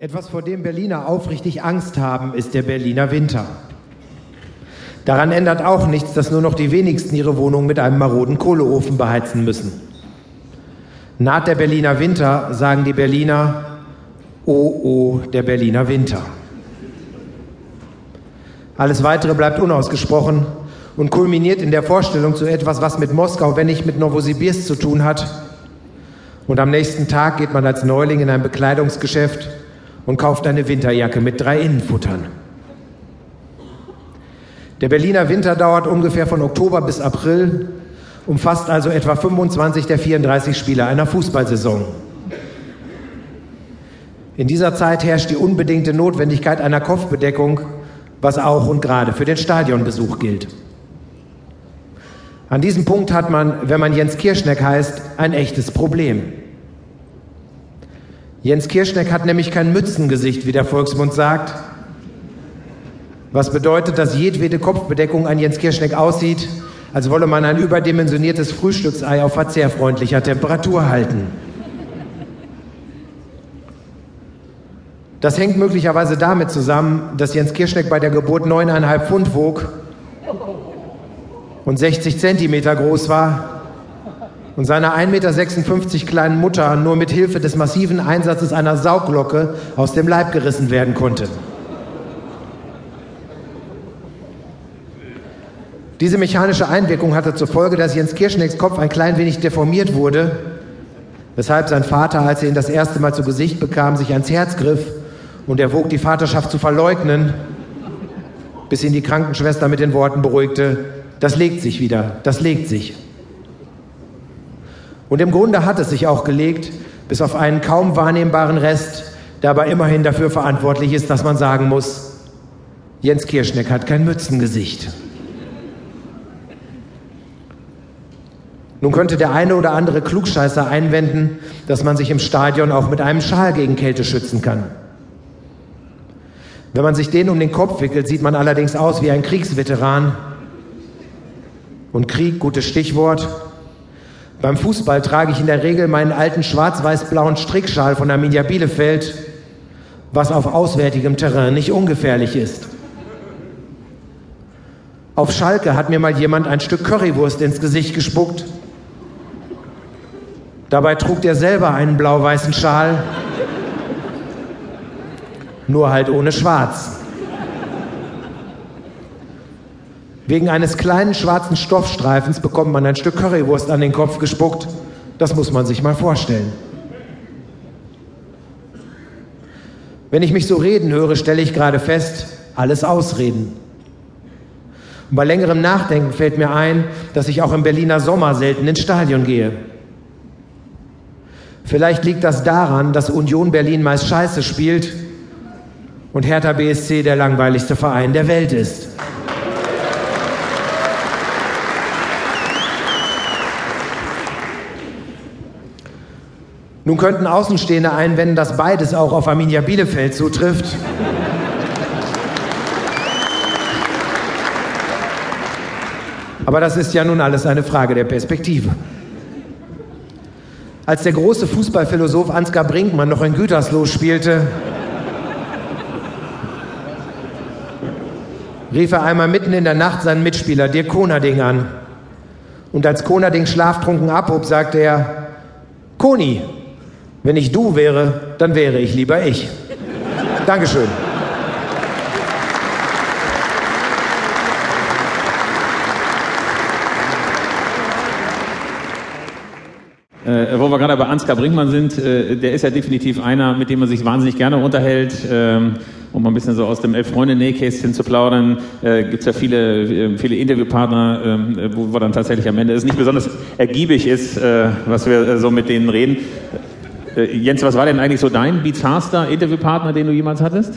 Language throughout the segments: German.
Etwas, vor dem Berliner aufrichtig Angst haben, ist der Berliner Winter. Daran ändert auch nichts, dass nur noch die wenigsten ihre Wohnung mit einem maroden Kohleofen beheizen müssen. Naht der Berliner Winter, sagen die Berliner, oh, oh, der Berliner Winter. Alles Weitere bleibt unausgesprochen und kulminiert in der Vorstellung zu etwas, was mit Moskau, wenn nicht mit Novosibirsk zu tun hat. Und am nächsten Tag geht man als Neuling in ein Bekleidungsgeschäft und kauft eine Winterjacke mit drei Innenfuttern. Der Berliner Winter dauert ungefähr von Oktober bis April, umfasst also etwa 25 der 34 Spiele einer Fußballsaison. In dieser Zeit herrscht die unbedingte Notwendigkeit einer Kopfbedeckung, was auch und gerade für den Stadionbesuch gilt. An diesem Punkt hat man, wenn man Jens Kirschneck heißt, ein echtes Problem. Jens Kirschneck hat nämlich kein Mützengesicht, wie der Volksmund sagt. Was bedeutet, dass jedwede Kopfbedeckung an Jens Kirschneck aussieht, als wolle man ein überdimensioniertes Frühstücksei auf verzehrfreundlicher Temperatur halten. Das hängt möglicherweise damit zusammen, dass Jens Kirschneck bei der Geburt neuneinhalb Pfund wog und 60 Zentimeter groß war und seiner 1,56 Meter kleinen Mutter nur mit Hilfe des massiven Einsatzes einer Sauglocke aus dem Leib gerissen werden konnte. Diese mechanische Einwirkung hatte zur Folge, dass Jens Kirschnecks Kopf ein klein wenig deformiert wurde, weshalb sein Vater, als er ihn das erste Mal zu Gesicht bekam, sich ans Herz griff und erwog, die Vaterschaft zu verleugnen, bis ihn die Krankenschwester mit den Worten beruhigte, das legt sich wieder, das legt sich. Und im Grunde hat es sich auch gelegt, bis auf einen kaum wahrnehmbaren Rest, der aber immerhin dafür verantwortlich ist, dass man sagen muss, Jens Kirschneck hat kein Mützengesicht. Nun könnte der eine oder andere Klugscheißer einwenden, dass man sich im Stadion auch mit einem Schal gegen Kälte schützen kann. Wenn man sich den um den Kopf wickelt, sieht man allerdings aus wie ein Kriegsveteran. Und Krieg, gutes Stichwort, beim Fußball trage ich in der Regel meinen alten schwarz-weiß-blauen Strickschal von Arminia Bielefeld, was auf auswärtigem Terrain nicht ungefährlich ist. Auf Schalke hat mir mal jemand ein Stück Currywurst ins Gesicht gespuckt. Dabei trug er selber einen blau-weißen Schal, nur halt ohne Schwarz. Wegen eines kleinen schwarzen Stoffstreifens bekommt man ein Stück Currywurst an den Kopf gespuckt. Das muss man sich mal vorstellen. Wenn ich mich so reden höre, stelle ich gerade fest, alles Ausreden. Und bei längerem Nachdenken fällt mir ein, dass ich auch im Berliner Sommer selten ins Stadion gehe. Vielleicht liegt das daran, dass Union Berlin meist Scheiße spielt und Hertha BSC der langweiligste Verein der Welt ist. Nun könnten Außenstehende einwenden, dass beides auch auf Arminia Bielefeld zutrifft. Aber das ist ja nun alles eine Frage der Perspektive. Als der große Fußballphilosoph Ansgar Brinkmann noch in Gütersloh spielte, rief er einmal mitten in der Nacht seinen Mitspieler Dirk Konerding an. Und als Konerding schlaftrunken abhob, sagte er, Koni, wenn ich du wäre, dann wäre ich lieber ich. Dankeschön. Äh, wo wir gerade bei Ansgar Brinkmann sind, äh, der ist ja definitiv einer, mit dem man sich wahnsinnig gerne unterhält. Ähm, um mal ein bisschen so aus dem Elf-Freunde-Nähkästchen zu plaudern, äh, gibt es ja viele, äh, viele Interviewpartner, äh, wo wir dann tatsächlich am Ende es nicht besonders ergiebig ist, äh, was wir äh, so mit denen reden. Äh, Jens, was war denn eigentlich so dein bizarrster Interviewpartner, den du jemals hattest?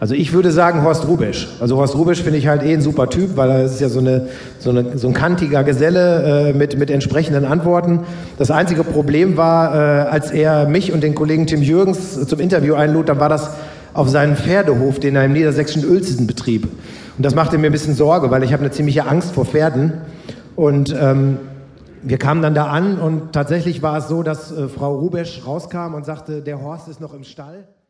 Also ich würde sagen Horst Rubisch. Also Horst Rubisch finde ich halt eh ein super Typ, weil er ist ja so, eine, so, eine, so ein kantiger Geselle äh, mit, mit entsprechenden Antworten. Das einzige Problem war, äh, als er mich und den Kollegen Tim Jürgens zum Interview einlud, dann war das auf seinen Pferdehof, den er im niedersächsischen Uelzen betrieb. Und das machte mir ein bisschen Sorge, weil ich habe eine ziemliche Angst vor Pferden. Und ähm, wir kamen dann da an und tatsächlich war es so, dass äh, Frau Rubesch rauskam und sagte, der Horst ist noch im Stall.